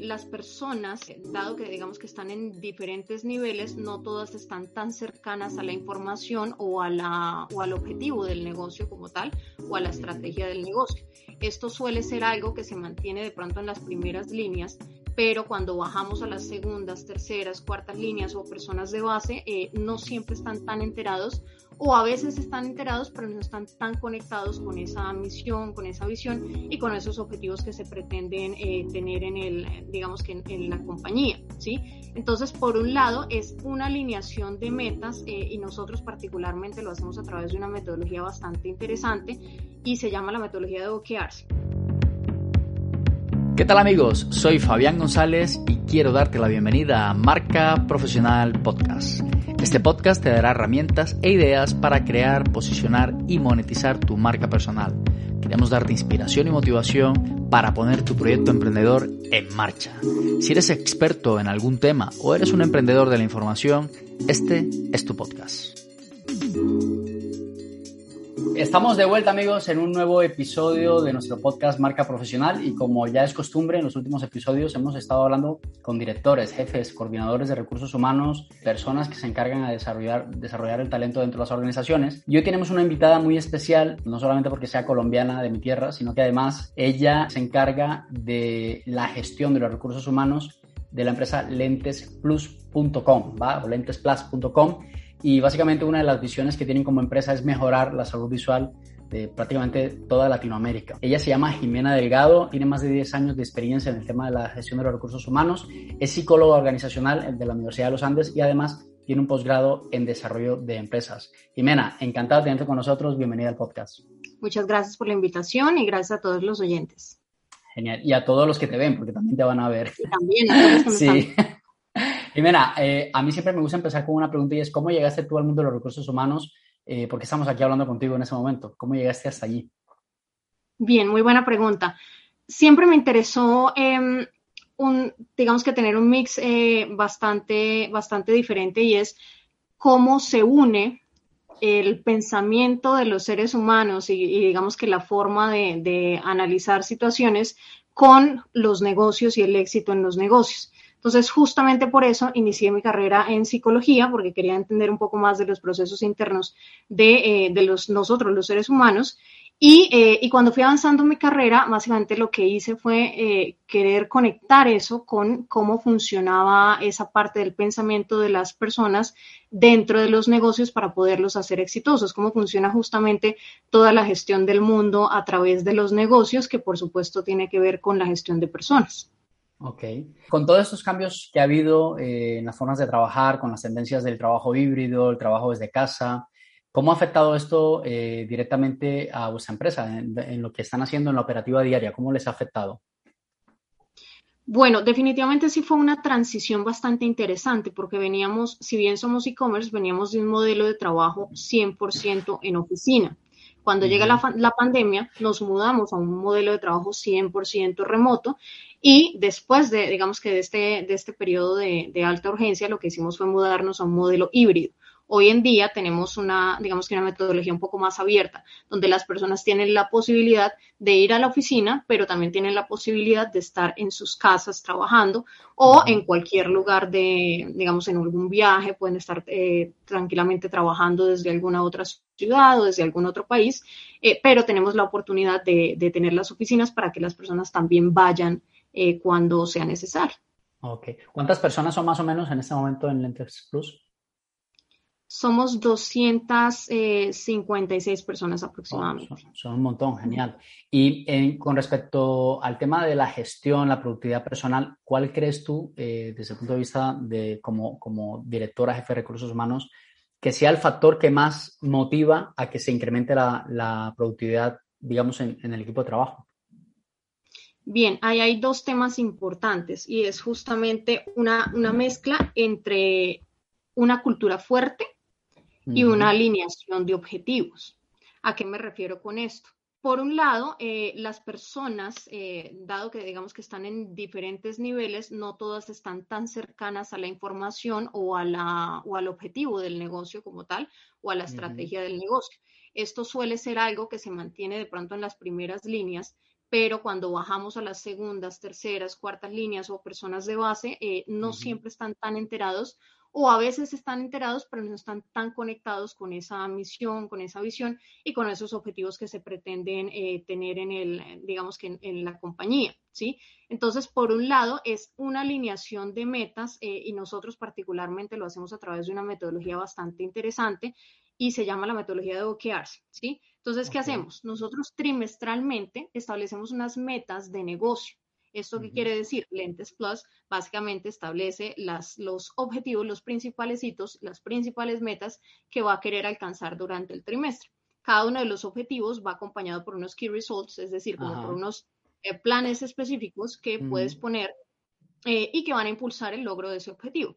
Las personas, dado que digamos que están en diferentes niveles, no todas están tan cercanas a la información o, a la, o al objetivo del negocio como tal o a la estrategia del negocio. Esto suele ser algo que se mantiene de pronto en las primeras líneas, pero cuando bajamos a las segundas, terceras, cuartas líneas o personas de base, eh, no siempre están tan enterados o a veces están enterados, pero no están tan conectados con esa misión, con esa visión y con esos objetivos que se pretenden eh, tener en el, digamos que en, la compañía, ¿sí? Entonces, por un lado, es una alineación de metas eh, y nosotros particularmente lo hacemos a través de una metodología bastante interesante y se llama la metodología de OKRs. ¿Qué tal amigos? Soy Fabián González y quiero darte la bienvenida a Marca Profesional Podcast. Este podcast te dará herramientas e ideas para crear, posicionar y monetizar tu marca personal. Queremos darte inspiración y motivación para poner tu proyecto emprendedor en marcha. Si eres experto en algún tema o eres un emprendedor de la información, este es tu podcast. Estamos de vuelta amigos en un nuevo episodio de nuestro podcast Marca Profesional y como ya es costumbre en los últimos episodios hemos estado hablando con directores, jefes, coordinadores de recursos humanos, personas que se encargan de desarrollar, el talento dentro de las organizaciones. Y hoy tenemos una invitada muy especial, no solamente porque sea colombiana de mi tierra, sino que además ella se encarga de la gestión de los recursos humanos de la empresa lentesplus.com, ¿va? o lentesplus.com y básicamente una de las visiones que tienen como empresa es mejorar la salud visual de prácticamente toda Latinoamérica. Ella se llama Jimena Delgado, tiene más de 10 años de experiencia en el tema de la gestión de los recursos humanos, es psicóloga organizacional de la Universidad de los Andes y además tiene un posgrado en desarrollo de empresas. Jimena, encantado de tenerte con nosotros, bienvenida al podcast. Muchas gracias por la invitación y gracias a todos los oyentes. Genial, y a todos los que te ven, porque también te van a ver. Y también a todos los que me sí. Jimena, eh, a mí siempre me gusta empezar con una pregunta y es, ¿cómo llegaste tú al mundo de los recursos humanos? Eh, porque estamos aquí hablando contigo en ese momento. ¿Cómo llegaste hasta allí? Bien, muy buena pregunta. Siempre me interesó, em, un, digamos que tener un mix eh, bastante, bastante diferente y es cómo se une el pensamiento de los seres humanos y, digamos que la forma de, de, analizar situaciones con los negocios y el éxito en los negocios. Entonces, justamente por eso inicié mi carrera en psicología, porque quería entender un poco más de los procesos internos de, eh, los, nosotros, los seres humanos. Eh, y, cuando fui avanzando en mi carrera, básicamente lo que hice fue eh, querer conectar eso con cómo funcionaba esa parte del pensamiento de las personas dentro de los negocios para poderlos hacer exitosos, cómo funciona justamente toda la gestión del mundo a través de los negocios, que por supuesto tiene que ver con la gestión de personas. Ok. Con todos estos cambios que ha habido eh, en las formas de trabajar, con las tendencias del trabajo híbrido, el trabajo desde casa, ¿cómo ha afectado esto eh, directamente a vuestra empresa, en, lo que están haciendo en la operativa diaria? ¿Cómo les ha afectado? Bueno, definitivamente sí fue una transición bastante interesante porque veníamos, si bien somos e-commerce, veníamos de un modelo de trabajo 100% en oficina. Cuando llega la, la, pandemia, nos mudamos a un modelo de trabajo 100% remoto y después de, digamos que de este, de este periodo de, de, alta urgencia, lo que hicimos fue mudarnos a un modelo híbrido. Hoy en día tenemos una, digamos que una metodología un poco más abierta, donde las personas tienen la posibilidad de ir a la oficina, pero también tienen la posibilidad de estar en sus casas trabajando o en cualquier lugar de, digamos, en algún viaje, pueden estar eh, tranquilamente trabajando desde alguna otra ciudad o desde algún otro país, eh, pero tenemos la oportunidad de, de tener las oficinas para que las personas también vayan eh, cuando sea necesario. Ok. ¿Cuántas personas son más o menos en este momento en Lentes Plus? Somos 256 personas aproximadamente. son, un montón, genial. Y con respecto al tema de la gestión, la productividad personal, ¿cuál crees tú, eh, desde el punto de vista de como, como directora jefe de recursos humanos, que sea el factor que más motiva a que se incremente la, la productividad, digamos, en, en el equipo de trabajo? Bien, ahí hay dos temas importantes y es justamente una, una mezcla entre una cultura fuerte y una alineación de objetivos. ¿A qué me refiero con esto? Por un lado, eh, las personas, eh, dado que digamos que están en diferentes niveles, no todas están tan cercanas a la información o, a la, o al objetivo del negocio como tal o a la estrategia del negocio. Esto suele ser algo que se mantiene de pronto en las primeras líneas, pero cuando bajamos a las segundas, terceras, cuartas líneas o personas de base, eh, no siempre están tan enterados o a veces están enterados, pero no están tan conectados con esa misión, con esa visión y con esos objetivos que se pretenden eh, tener en el, digamos que en, la compañía, ¿sí? Entonces, por un lado, es una alineación de metas eh, y nosotros particularmente lo hacemos a través de una metodología bastante interesante y se llama la metodología de OKRs, ¿sí? Entonces, ¿qué hacemos? Nosotros trimestralmente establecemos unas metas de negocio. ¿Esto qué quiere decir? Lentes Plus básicamente establece las, los objetivos, los principales hitos, las principales metas que va a querer alcanzar durante el trimestre. Cada uno de los objetivos va acompañado por unos key results, es decir, como por unos eh, planes específicos que puedes poner eh, y que van a impulsar el logro de ese objetivo.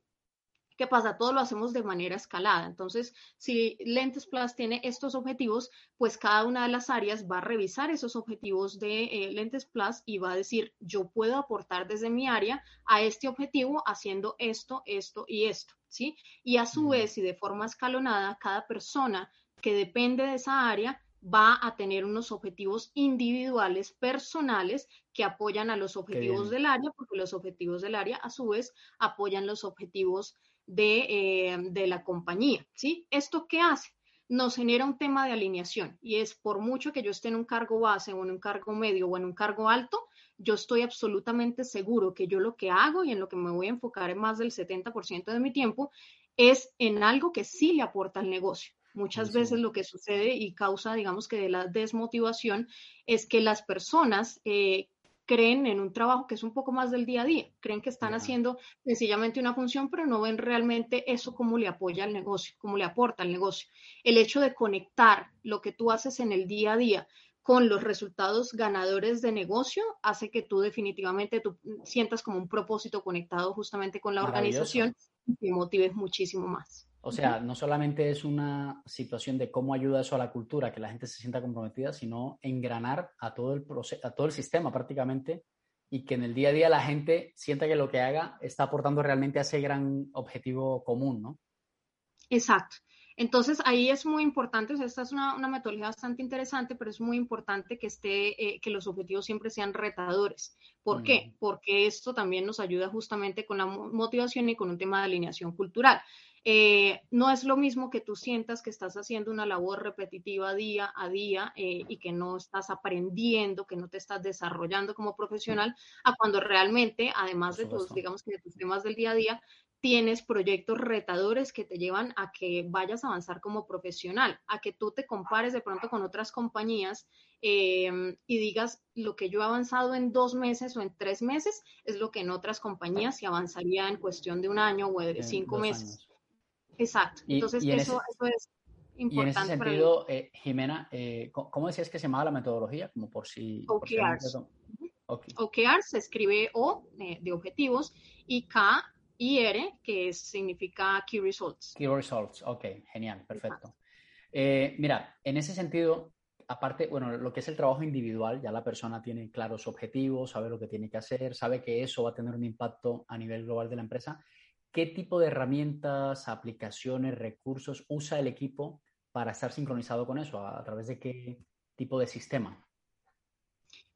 ¿Qué pasa? Todo lo hacemos de manera escalada. Entonces, si Lentes Plus tiene estos objetivos, pues cada una de las áreas va a revisar esos objetivos de eh, Lentes Plus y va a decir, yo puedo aportar desde mi área a este objetivo haciendo esto, esto y esto, ¿sí? Y a su vez, y de forma escalonada, cada persona que depende de esa área va a tener unos objetivos individuales, personales, que apoyan a los objetivos del área, porque los objetivos del área, a su vez, apoyan los objetivos de, eh, de la compañía, ¿sí? ¿Esto qué hace? Nos genera un tema de alineación y es por mucho que yo esté en un cargo base o en un cargo medio o en un cargo alto, yo estoy absolutamente seguro que yo lo que hago y en lo que me voy a enfocar en más del 70% de mi tiempo es en algo que sí le aporta al negocio. Muchas veces lo que sucede y causa, digamos que de la desmotivación, es que las personas eh, creen en un trabajo que es un poco más del día a día, creen que están haciendo sencillamente una función, pero no ven realmente eso como le apoya al negocio, como le aporta al negocio. El hecho de conectar lo que tú haces en el día a día con los resultados ganadores de negocio hace que tú definitivamente tú sientas como un propósito conectado justamente con la organización y te motives muchísimo más. O sea, no solamente es una situación de cómo ayuda eso a la cultura, que la gente se sienta comprometida, sino engranar a todo el, a todo el sistema prácticamente y que en el día a día la gente sienta que lo que haga está aportando realmente a ese gran objetivo común, ¿no? Exacto. Entonces ahí es muy importante, o sea, esta es una, metodología bastante interesante, pero es muy importante que esté, eh, que los objetivos siempre sean retadores. ¿Por qué? Porque esto también nos ayuda justamente con la motivación y con un tema de alineación cultural. Eh, no es lo mismo que tú sientas que estás haciendo una labor repetitiva día a día eh, y que no estás aprendiendo, que no te estás desarrollando como profesional, a cuando realmente, además de tus, digamos que de tus temas del día a día, tienes proyectos retadores que te llevan a que vayas a avanzar como profesional, a que tú te compares de pronto con otras compañías em, y digas lo que yo he avanzado en dos meses o en tres meses es lo que en otras compañías se avanzaría en cuestión de un año o de cinco meses. Exacto. Entonces, eso, es importante. Y en ese sentido, eh, Jimena, eh, ¿cómo decías que se llamaba la metodología? Como por si... OKRs. OKRs se escribe O eh, de objetivos y K y R, que significa Key Results. Key Results, ok, genial, perfecto. mira, en ese sentido, aparte, bueno, lo que es el trabajo individual, ya la persona tiene claros objetivos, sabe lo que tiene que hacer, sabe que eso va a tener un impacto a nivel global de la empresa. ¿Qué tipo de herramientas, aplicaciones, recursos usa el equipo para estar sincronizado con eso? ¿A, través de qué tipo de sistema?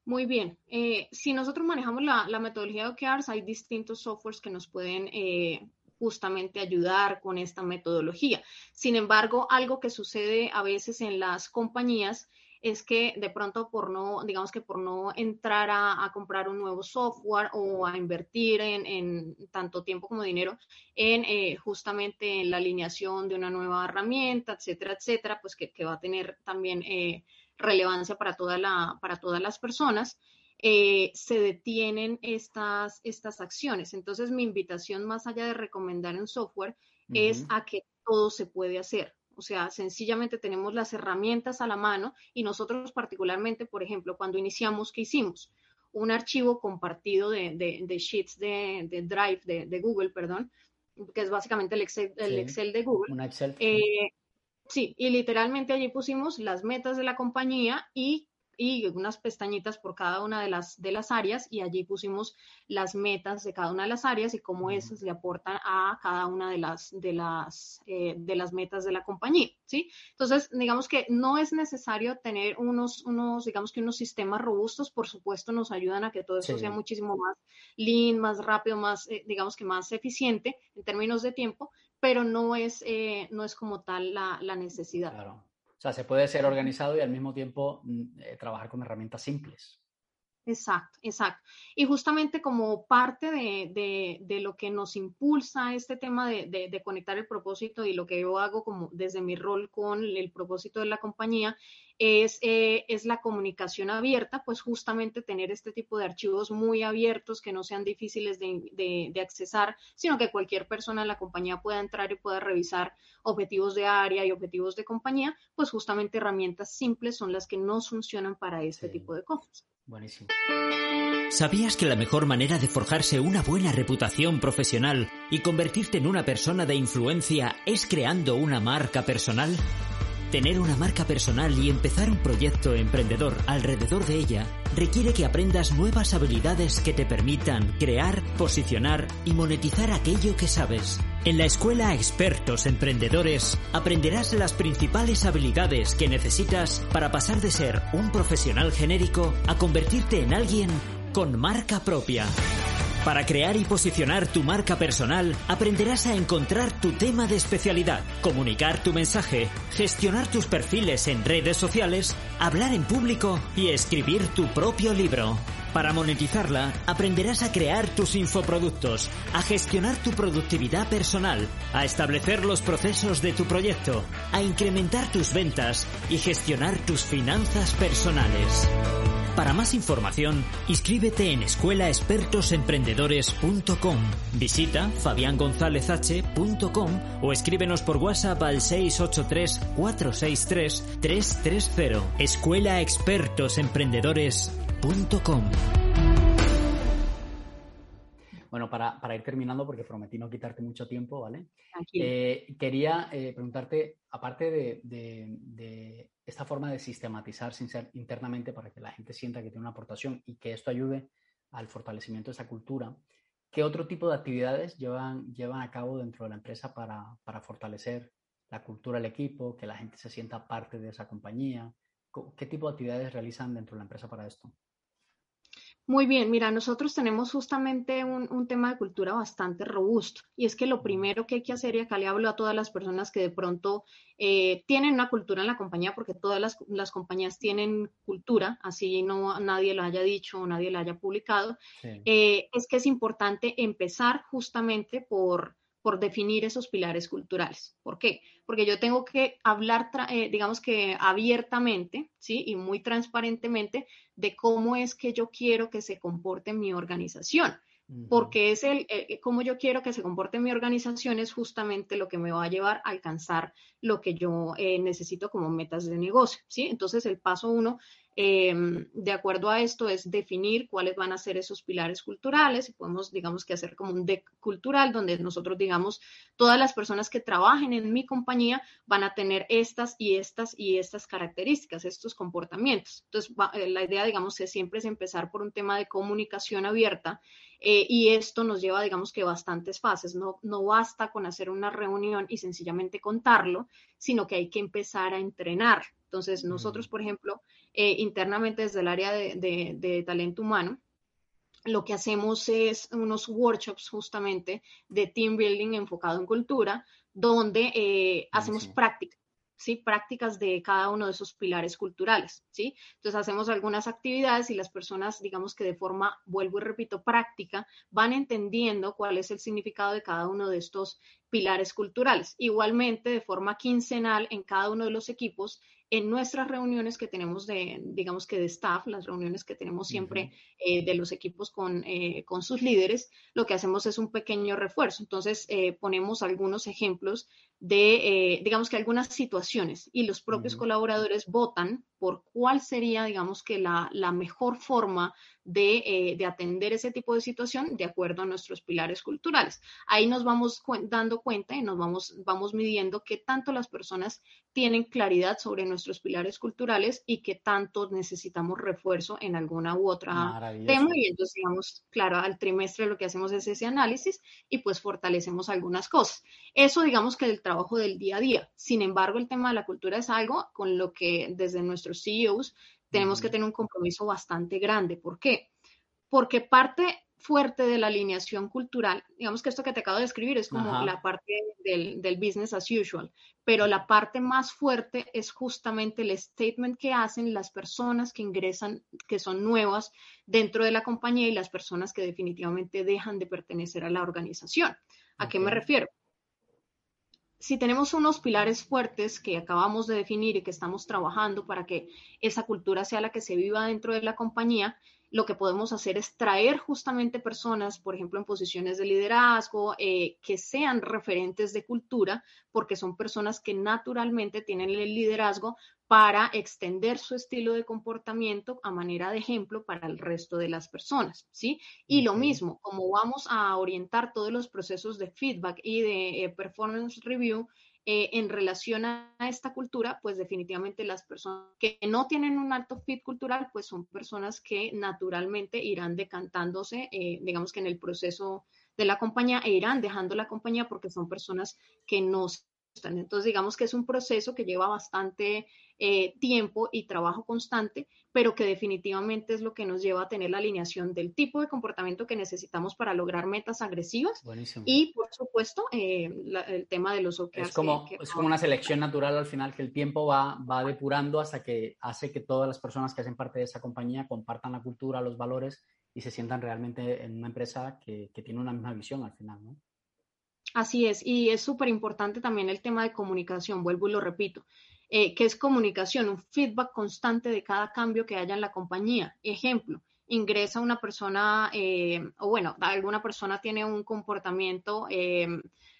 Muy bien. Eh, si nosotros manejamos la, metodología de OKRs, hay distintos softwares que nos pueden eh, justamente ayudar con esta metodología. Sin embargo, algo que sucede a veces en las compañías es que de pronto por no, digamos que por no entrar a, comprar un nuevo software o a invertir en, tanto tiempo como dinero en eh, justamente en la alineación de una nueva herramienta, etcétera, etcétera, pues que, va a tener también eh, relevancia para, toda la, para todas las personas. Eh, se detienen estas, estas acciones. Entonces, mi invitación, más allá de recomendar un software, es a que todo se puede hacer. O sea, sencillamente tenemos las herramientas a la mano y nosotros particularmente, por ejemplo, cuando iniciamos, ¿qué hicimos? un archivo compartido de, de, sheets de, Drive, de, Google, perdón, que es básicamente el Excel, el Excel de Google. Una Excel. Eh, sí, y literalmente allí pusimos las metas de la compañía y y unas pestañitas por cada una de las, de las áreas y allí pusimos las metas de cada una de las áreas y cómo esas le aportan a cada una de las, de las, eh, de las metas de la compañía, ¿sí? Entonces, digamos que no es necesario tener unos, unos, digamos que unos sistemas robustos, por supuesto nos ayudan a que todo eso sea muchísimo más lean, más rápido, más, eh, digamos que más eficiente en términos de tiempo, pero no es, eh, no es como tal la, la necesidad. Claro. O sea, se puede ser organizado y al mismo tiempo mm, eh, trabajar con herramientas simples. Exacto, exacto. Y justamente como parte de, lo que nos impulsa este tema de, conectar el propósito y lo que yo hago como desde mi rol con el propósito de la compañía es, eh, es la comunicación abierta, pues justamente tener este tipo de archivos muy abiertos que no sean difíciles de, de accesar, sino que cualquier persona en la compañía pueda entrar y pueda revisar objetivos de área y objetivos de compañía, pues justamente herramientas simples son las que no funcionan para este tipo de cosas. ¿Sabías que la mejor manera de forjarse una buena reputación profesional y convertirte en una persona de influencia es creando una marca personal? Tener una marca personal y empezar un proyecto emprendedor alrededor de ella requiere que aprendas nuevas habilidades que te permitan crear, posicionar y monetizar aquello que sabes. En la escuela Expertos Emprendedores aprenderás las principales habilidades que necesitas para pasar de ser un profesional genérico a convertirte en alguien con marca propia. Para crear y posicionar tu marca personal, aprenderás a encontrar tu tema de especialidad, comunicar tu mensaje, gestionar tus perfiles en redes sociales, hablar en público y escribir tu propio libro. Para monetizarla, aprenderás a crear tus infoproductos, a gestionar tu productividad personal, a establecer los procesos de tu proyecto, a incrementar tus ventas y gestionar tus finanzas personales. Para más información, inscríbete en escuelaexpertosemprendedores.com. Visita fabiangonzalezh.com o escríbenos por WhatsApp al 683-463-330. Escuelaexpertosemprendedores.com. Bueno, para, ir terminando, porque prometí no quitarte mucho tiempo, ¿vale? Eh, quería eh, preguntarte, aparte de, esta forma de sistematizar internamente para que la gente sienta que tiene una aportación y que esto ayude al fortalecimiento de esa cultura, ¿qué otro tipo de actividades llevan, llevan a cabo dentro de la empresa para, para fortalecer la cultura del equipo, que la gente se sienta parte de esa compañía? ¿Qué tipo de actividades realizan dentro de la empresa para esto? Muy bien, mira, nosotros tenemos justamente un, tema de cultura bastante robusto y es que lo primero que hay que hacer, y acá le hablo a todas las personas que de pronto eh, tienen una cultura en la compañía, porque todas las, compañías tienen cultura, así no nadie lo haya dicho o nadie lo haya publicado, eh, es que es importante empezar justamente por por definir esos pilares culturales. ¿Por qué? Porque yo tengo que hablar, eh, digamos que abiertamente, ¿sí? Y muy transparentemente de cómo es que yo quiero que se comporte mi organización. Porque es el, eh, cómo yo quiero que se comporte mi organización es justamente lo que me va a llevar a alcanzar lo que yo eh, necesito como metas de negocio, ¿sí? Entonces, el paso uno Em, de acuerdo a esto es definir cuáles van a ser esos pilares culturales y podemos, digamos que hacer como un deck cultural donde nosotros digamos, todas las personas que trabajen en mi compañía van a tener estas y estas y estas características, estos comportamientos. Entonces, eh, la idea, digamos, que siempre es empezar por un tema de comunicación abierta eh, y esto nos lleva, digamos que bastantes fases. No, no basta con hacer una reunión y sencillamente contarlo, sino que hay que empezar a entrenar. Entonces, nosotros, por ejemplo, eh, internamente desde el área de, talento humano, lo que hacemos es unos workshops justamente de team building enfocado en cultura, donde eh, hacemos prácticas. ¿sí? prácticas de cada uno de esos pilares culturales, ¿sí? Entonces hacemos algunas actividades y las personas, digamos que de forma, vuelvo y repito, práctica, van entendiendo cuál es el significado de cada uno de estos pilares culturales. Igualmente, de forma quincenal en cada uno de los equipos, en nuestras reuniones que tenemos de, digamos que de staff, las reuniones que tenemos siempre eh, de los equipos con, eh, con, sus líderes, lo que hacemos es un pequeño refuerzo. Entonces, eh, ponemos algunos ejemplos de, digamos que algunas situaciones y los propios colaboradores votan por cuál sería, digamos que la, la mejor forma de, eh, de, atender ese tipo de situación de acuerdo a nuestros pilares culturales. Ahí nos vamos cu dando cuenta y nos vamos, vamos midiendo qué tanto las personas tienen claridad sobre nuestros pilares culturales y qué tanto necesitamos refuerzo en alguna u otra tema. Y entonces, digamos, claro, al trimestre lo que hacemos es ese análisis y pues fortalecemos algunas cosas. Eso, digamos que el trabajo del día a día. Sin embargo, el tema de la cultura es algo con lo que desde nuestros CEOs tenemos que tener un compromiso bastante grande. ¿Por qué? Porque parte fuerte de la alineación cultural, digamos que esto que te acabo de describir es como la parte del, del, business as usual, pero la parte más fuerte es justamente el statement que hacen las personas que ingresan, que son nuevas dentro de la compañía y las personas que definitivamente dejan de pertenecer a la organización. ¿A qué me refiero? Si tenemos unos pilares fuertes que acabamos de definir y que estamos trabajando para que esa cultura sea la que se viva dentro de la compañía, lo que podemos hacer es traer justamente personas, por ejemplo, en posiciones de liderazgo, eh, que sean referentes de cultura, porque son personas que naturalmente tienen el liderazgo para extender su estilo de comportamiento a manera de ejemplo para el resto de las personas, ¿sí? Y lo mismo, como vamos a orientar todos los procesos de feedback y de eh, performance review eh, en relación a esta cultura, pues definitivamente las personas que no tienen un alto fit cultural, pues son personas que naturalmente irán decantándose, eh, digamos que en el proceso de la compañía e irán dejando la compañía porque son personas que no entonces, digamos que es un proceso que lleva bastante eh, tiempo y trabajo constante, pero que definitivamente es lo que nos lleva a tener la alineación del tipo de comportamiento que necesitamos para lograr metas agresivas. Y, por supuesto, eh, el tema de los OKRs. Es como, es como una selección natural al final que el tiempo va, va depurando hasta que hace que todas las personas que hacen parte de esa compañía compartan la cultura, los valores y se sientan realmente en una empresa que, que tiene una misma visión al final, ¿no? Así es, y es súper importante también el tema de comunicación, vuelvo y lo repito, eh, que es comunicación, un feedback constante de cada cambio que haya en la compañía. Ejemplo, ingresa una persona, eh, o bueno, alguna persona tiene un comportamiento eh,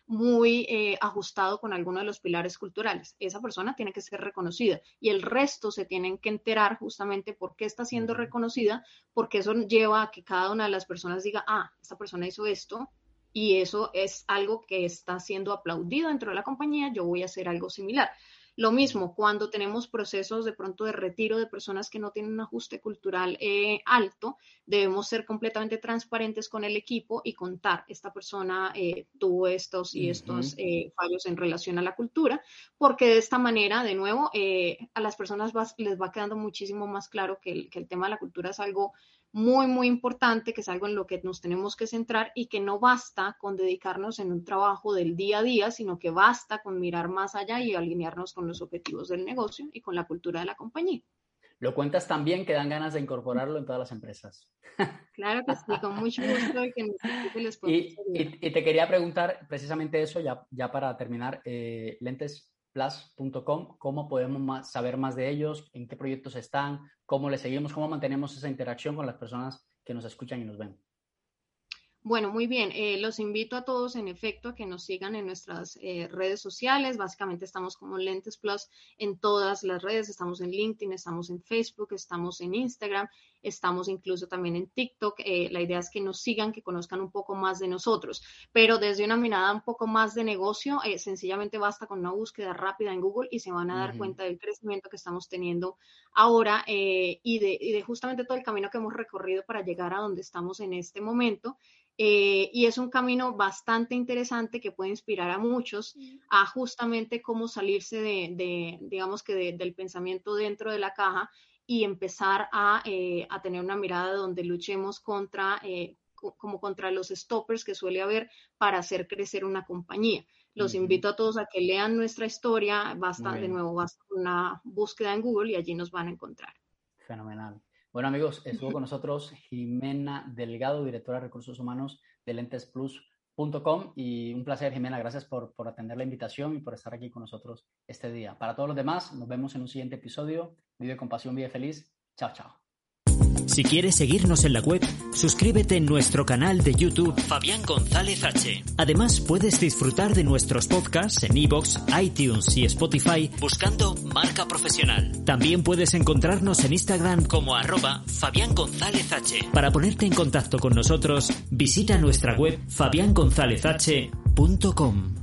muy ajustado con alguno de los pilares culturales. Esa persona tiene que ser reconocida y el resto se tienen que enterar justamente por qué está siendo reconocida, porque eso lleva a que cada una de las personas diga, ah, esta persona hizo esto, y eso es algo que está siendo aplaudido dentro de la compañía, yo voy a hacer algo similar. Lo mismo cuando tenemos procesos de pronto de retiro de personas que no tienen un ajuste cultural eh, alto, debemos ser completamente transparentes con el equipo y contar, esta persona eh, tuvo estos y estos eh, fallos en relación a la cultura, porque de esta manera, de nuevo, a las personas les va quedando muchísimo más claro que el, que el tema de la cultura es algo muy, muy importante, que es algo en lo que nos tenemos que centrar y que no basta con dedicarnos en un trabajo del día a día, sino que basta con mirar más allá y alinearnos con los objetivos del negocio y con la cultura de la compañía. Lo cuentas tan bien que dan ganas de incorporarlo en todas las empresas. Claro que sí, con mucho gusto. Y, que les y, y, te quería preguntar precisamente eso, ya, ya para terminar, eh, lentes plus.com, cómo podemos saber más de ellos, en qué proyectos están, cómo les seguimos, cómo mantenemos esa interacción con las personas que nos escuchan y nos ven. Bueno, muy bien. Eh, los invito a todos, en efecto, a que nos sigan en nuestras eh, redes sociales. Básicamente estamos como Lentes Plus en todas las redes. Estamos en LinkedIn, estamos en Facebook, estamos en Instagram, estamos incluso también en TikTok. Eh, la idea es que nos sigan, que conozcan un poco más de nosotros. Pero desde una mirada un poco más de negocio, sencillamente basta con una búsqueda rápida en Google y se van a dar cuenta del crecimiento que estamos teniendo ahora y de, y de justamente todo el camino que hemos recorrido para llegar a donde estamos en este momento. Eh, y es un camino bastante interesante que puede inspirar a muchos a justamente cómo salirse de, digamos que del pensamiento dentro de la caja y empezar a, eh, a tener una mirada donde luchemos contra, eh, como contra los stoppers que suele haber para hacer crecer una compañía. Los invito a todos a que lean nuestra historia, basta de nuevo, basta una búsqueda en Google y allí nos van a encontrar. Fenomenal. Bueno, amigos, estuvo con nosotros Jimena Delgado, directora de Recursos Humanos de lentesplus.com. Y un placer, Jimena. Gracias por, por atender la invitación y por estar aquí con nosotros este día. Para todos los demás, nos vemos en un siguiente episodio. Vive con pasión, vive feliz. Chao, chao. Si quieres seguirnos en la web, suscríbete en nuestro canal de YouTube Fabián González H. Además, puedes disfrutar de nuestros podcasts en iVoox, iTunes y Spotify buscando Marca Profesional. También puedes encontrarnos en Instagram como arroba Fabián González H. Para ponerte en contacto con nosotros, visita nuestra web fabiangonzalezh.com.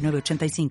906985.